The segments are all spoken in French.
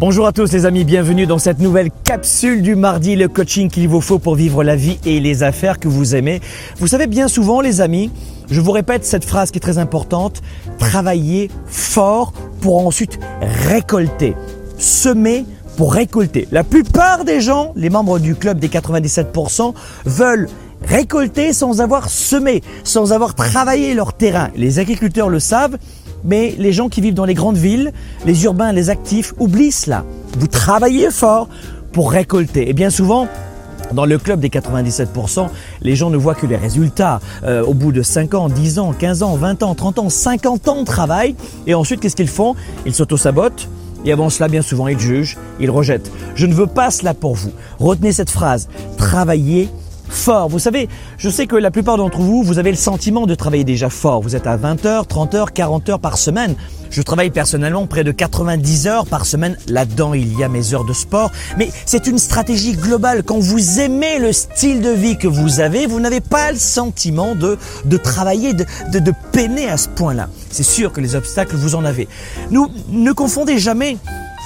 Bonjour à tous les amis, bienvenue dans cette nouvelle capsule du mardi, le coaching qu'il vous faut pour vivre la vie et les affaires que vous aimez. Vous savez bien souvent les amis, je vous répète cette phrase qui est très importante, travailler fort pour ensuite récolter, semer pour récolter. La plupart des gens, les membres du club des 97%, veulent récolter sans avoir semé, sans avoir travaillé leur terrain. Les agriculteurs le savent, mais les gens qui vivent dans les grandes villes, les urbains, les actifs, oublient cela. Vous travaillez fort pour récolter. Et bien souvent, dans le club des 97%, les gens ne voient que les résultats. Euh, au bout de 5 ans, 10 ans, 15 ans, 20 ans, 30 ans, 50 ans de travail. Et ensuite, qu'est-ce qu'ils font? Ils s'auto-sabotent. Et avant cela, bien souvent, ils jugent, ils rejettent. Je ne veux pas cela pour vous. Retenez cette phrase. Travaillez fort. Vous savez, je sais que la plupart d'entre vous, vous avez le sentiment de travailler déjà fort. Vous êtes à 20 heures, 30 heures, 40 heures par semaine. Je travaille personnellement près de 90 heures par semaine. Là-dedans, il y a mes heures de sport. Mais c'est une stratégie globale. Quand vous aimez le style de vie que vous avez, vous n'avez pas le sentiment de, de travailler, de, de, de peiner à ce point-là. C'est sûr que les obstacles, vous en avez. Nous, ne confondez jamais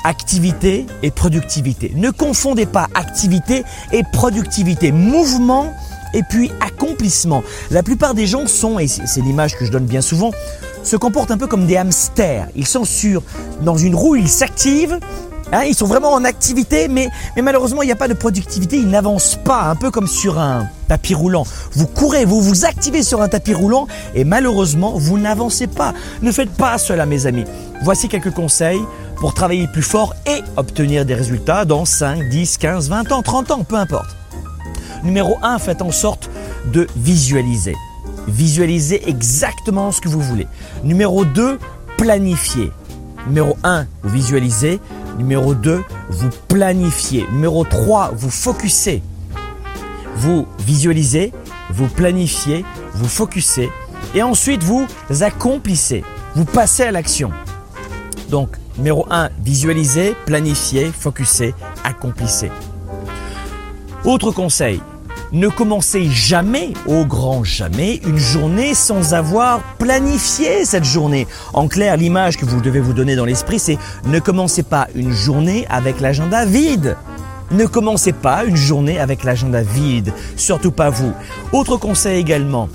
activité et productivité. Ne confondez pas activité et productivité. Mouvement et puis accomplissement. La plupart des gens sont, et c'est l'image que je donne bien souvent, se comportent un peu comme des hamsters. Ils sont sur, dans une roue, ils s'activent, hein, ils sont vraiment en activité, mais, mais malheureusement, il n'y a pas de productivité, ils n'avancent pas, un peu comme sur un tapis roulant. Vous courez, vous vous activez sur un tapis roulant, et malheureusement, vous n'avancez pas. Ne faites pas cela, mes amis. Voici quelques conseils pour travailler plus fort et obtenir des résultats dans 5, 10, 15, 20 ans, 30 ans, peu importe. Numéro 1, faites en sorte de visualiser. Visualisez exactement ce que vous voulez. Numéro 2, planifiez. Numéro 1, vous visualisez. Numéro 2, vous planifiez. Numéro 3, vous focussez. Vous visualisez, vous planifiez, vous focussez et ensuite vous accomplissez. Vous passez à l'action. Donc, numéro 1, visualisez, planifiez, focussez, accomplissez. Autre conseil, ne commencez jamais, au grand jamais, une journée sans avoir planifié cette journée. En clair, l'image que vous devez vous donner dans l'esprit, c'est ne commencez pas une journée avec l'agenda vide. Ne commencez pas une journée avec l'agenda vide, surtout pas vous. Autre conseil également,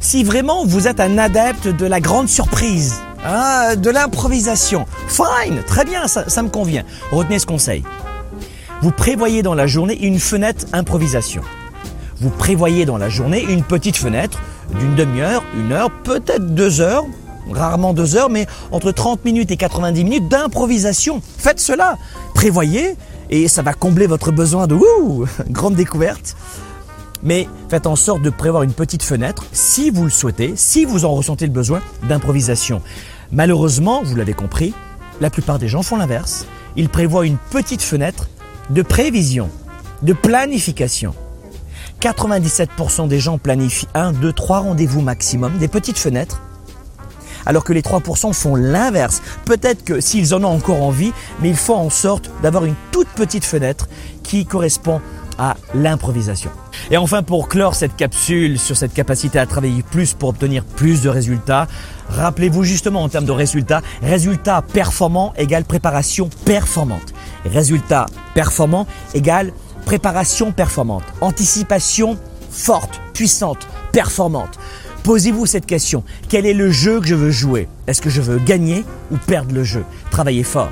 si vraiment vous êtes un adepte de la grande surprise, ah, de l'improvisation. Fine, très bien, ça, ça me convient. Retenez ce conseil. Vous prévoyez dans la journée une fenêtre improvisation. Vous prévoyez dans la journée une petite fenêtre d'une demi-heure, une heure, peut-être deux heures, rarement deux heures, mais entre 30 minutes et 90 minutes d'improvisation. Faites cela. Prévoyez et ça va combler votre besoin de ouh, grande découverte. Mais faites en sorte de prévoir une petite fenêtre, si vous le souhaitez, si vous en ressentez le besoin, d'improvisation. Malheureusement, vous l'avez compris, la plupart des gens font l'inverse. Ils prévoient une petite fenêtre de prévision, de planification. 97% des gens planifient un, deux, trois rendez-vous maximum, des petites fenêtres, alors que les 3% font l'inverse. Peut-être que s'ils en ont encore envie, mais il faut en sorte d'avoir une toute petite fenêtre qui correspond à l'improvisation. Et enfin, pour clore cette capsule sur cette capacité à travailler plus pour obtenir plus de résultats, rappelez-vous justement en termes de résultats, résultat performant égale préparation performante. Résultat performant égale préparation performante. Anticipation forte, puissante, performante. Posez-vous cette question. Quel est le jeu que je veux jouer? Est-ce que je veux gagner ou perdre le jeu? Travaillez fort.